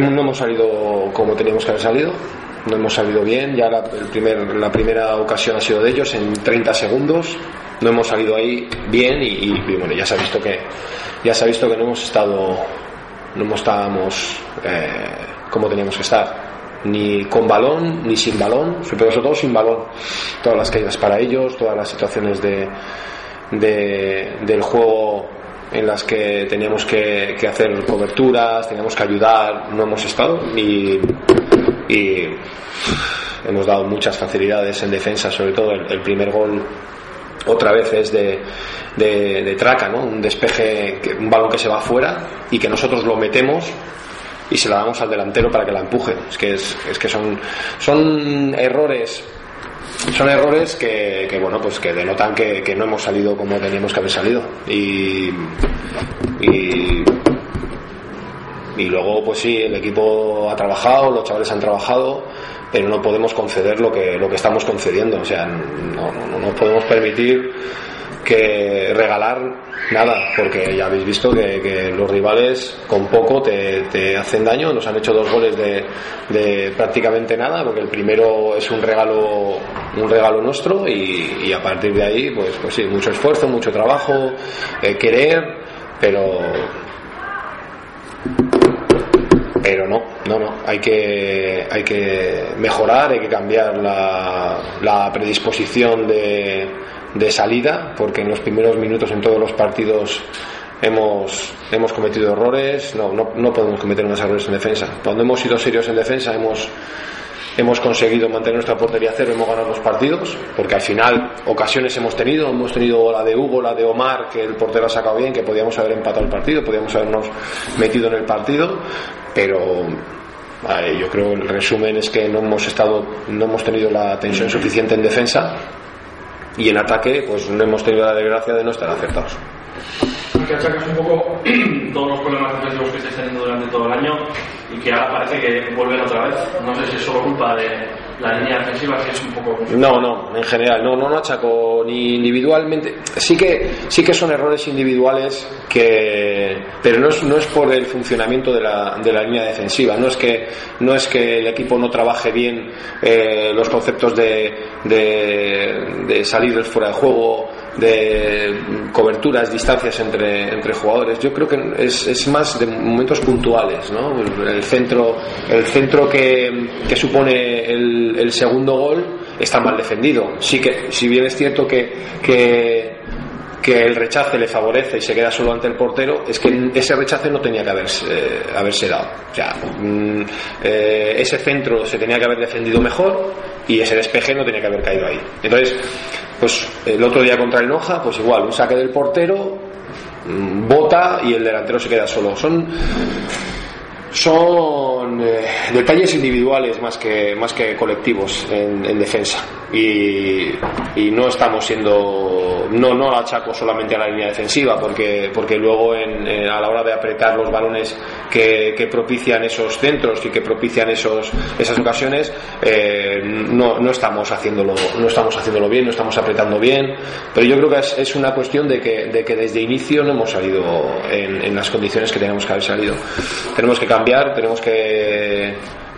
no hemos salido como teníamos que haber salido, no hemos salido bien, ya la, primera ocasión ha sido de ellos en 30 segundos, no hemos salido ahí bien y, bueno, ya se ha visto que ya se ha visto que no hemos estado no estábamos eh, como teníamos que estar ni con balón ni sin balón, pero sobre todo sin balón. Todas las caídas para ellos, todas las situaciones de, de del juego en las que teníamos que, hacer coberturas, teníamos que ayudar, no hemos estado y, hemos dado muchas facilidades en defensa, sobre todo el, primer gol otra vez es de, de, traca, ¿no? un despeje, un balón que se va afuera y que nosotros lo metemos y se la damos al delantero para que la empuje. Es que, es, es que son, son errores son errores que, que, bueno pues que denotan que, que, no hemos salido como teníamos que haber salido. Y, y, y luego pues sí el equipo ha trabajado los chavales han trabajado pero no podemos conceder lo que lo que estamos concediendo. O sea no, no, no podemos permitir que regalar nada, porque ya habéis visto que, los rivales con poco te, hacen daño, nos han hecho dos goles de, prácticamente nada, porque el primero es un regalo, un regalo nuestro y, a partir de ahí, pues, pues sí, mucho esfuerzo, mucho trabajo, eh, querer, pero pero no, no, no, hay que, hay que mejorar, hay que cambiar la predisposición de, de salida, porque en los primeros minutos en todos los partidos hemos, hemos cometido errores, no, no, no podemos cometer unos errores en defensa. Cuando hemos sido serios en defensa hemos, hemos conseguido mantener nuestra portería cero, hemos ganado los partidos, porque al final ocasiones hemos tenido, hemos tenido la de Hugo, la de Omar, que el portero ha sacado bien, que podíamos haber empatado el partido, podíamos habernos metido en el partido, pero yo creo el resumen es que no hemos estado, no hemos tenido la tensión suficiente en defensa y en ataque pues no hemos tenido la desgracia de no estar acertados. Que achacas un poco todos los problemas defensivos que estáis teniendo durante todo el año y que ahora parece que vuelven otra vez. No sé si es solo culpa de la línea defensiva, si es un poco. No, no, en general, no, no, no achaco ni individualmente. Sí que, sí que son errores individuales que. Pero no es, no es por el funcionamiento de la, de la línea defensiva. No es que, no es que el equipo no trabaje bien eh, los conceptos de, de, de salir del fuera de juego de coberturas, distancias entre, entre jugadores. Yo creo que es, es más de momentos puntuales, ¿no? El centro, el centro que, que supone el, segundo gol está mal defendido. Sí que, si bien es cierto que, que, que el rechace le favorece y se queda solo ante el portero, es que ese rechace no tenía que haberse, eh, haberse dado. O sea, mm, eh, ese centro se tenía que haber defendido mejor y ese despeje no tenía que haber caído ahí. Entonces, pues el otro día contra el Noja, pues igual, un saque del portero, mm, bota y el delantero se queda solo. Son son eh, detalles individuales más que más que colectivos en, en defensa. Y, y, no estamos siendo no no achaco solamente a la línea defensiva porque porque luego en, a la hora de apretar los balones que, que, propician esos centros y que propician esos esas ocasiones eh, no, no estamos haciéndolo no estamos haciéndolo bien no estamos apretando bien. Pero yo creo que es, es una cuestión de que, de que desde inicio no hemos salido en, en las condiciones que tenemos que haber salido. Tenemos que tenemos que,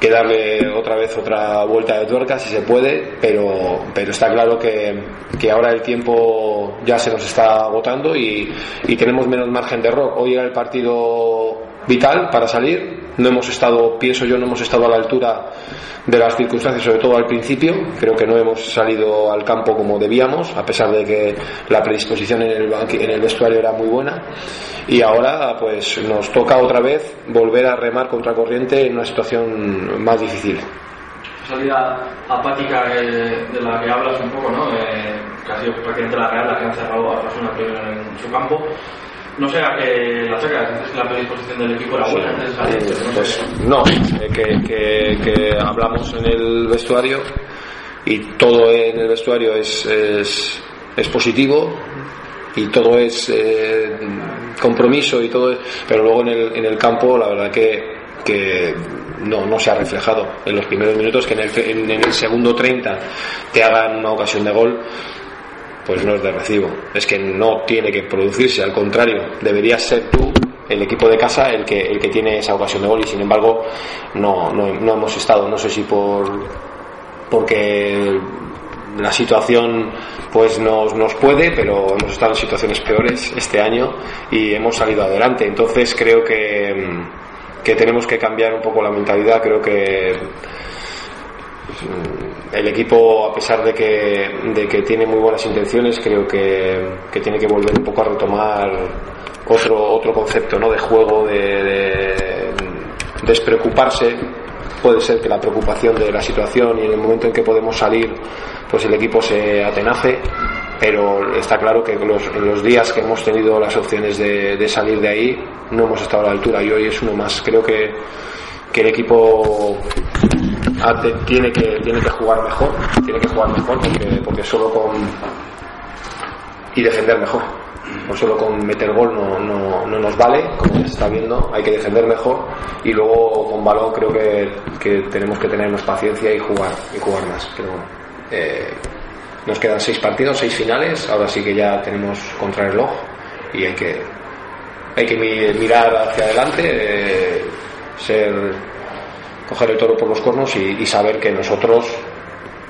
darle otra vez otra vuelta de tuerca si se puede, pero, pero está claro que, que ahora el tiempo ya se nos está agotando y, y tenemos menos margen de error. Hoy era el partido vital para salir, no hemos estado, pienso yo, no hemos estado a la altura de las circunstancias, sobre todo al principio. Creo que no hemos salido al campo como debíamos, a pesar de que la predisposición en el, vestuario era muy buena. Y ahora, pues, nos toca otra vez volver a remar contra corriente en una situación más difícil. Salida apática de la que hablas un poco, ¿no? Eh, que ha sido prácticamente la Real la que ha cerrado a Osasuna en su campo no sé a qué la sacas, que la predisposición del equipo era buena de Pues no, eh, que, que, hablamos en el vestuario y todo en el vestuario es, es, es positivo y todo es eh, compromiso y todo, pero luego en el, en el campo la verdad que, que no, no se ha reflejado en los primeros minutos que en el, en, en el segundo 30 te hagan una ocasión de gol pues no es de recibo. Es que no tiene que producirse, al contrario, deberías ser tú el equipo de casa el que, el que tiene esa ocasión de gol y sin embargo no, no, hemos estado, no sé si por porque la situación pues nos, nos puede, pero hemos estado en situaciones peores este año y hemos salido adelante. Entonces creo que, que tenemos que cambiar un poco la mentalidad, creo que el equipo, a pesar de que, de que tiene muy buenas intenciones, creo que, que tiene que volver un poco a retomar otro, otro concepto ¿no? de juego, de, de despreocuparse. Puede ser que la preocupación de la situación y en el momento en que podemos salir pues el equipo se atenace pero está claro que en los días que hemos tenido las opciones de, salir de ahí no hemos estado a la altura. Y hoy es uno más. Creo que, que el equipo tiene que tiene que jugar mejor tiene que jugar mejor porque, solo con y defender mejor. No solo con meter gol no, no, no, nos vale, como se está viendo, hay que defender mejor y luego con balón creo que, que tenemos que tenernos paciencia y jugar, y jugar más. Pero bueno, eh, nos quedan seis partidos, seis finales, ahora sí que ya tenemos contra el reloj y hay que, hay que mirar hacia adelante, eh, ser, coger el toro por los cornos y, y saber que nosotros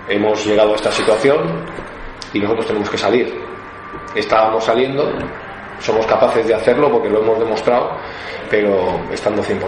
hemos llegado a esta situación y nosotros tenemos que salir estábamos saliendo, somos capaces de hacerlo porque lo hemos demostrado, pero estando 100%.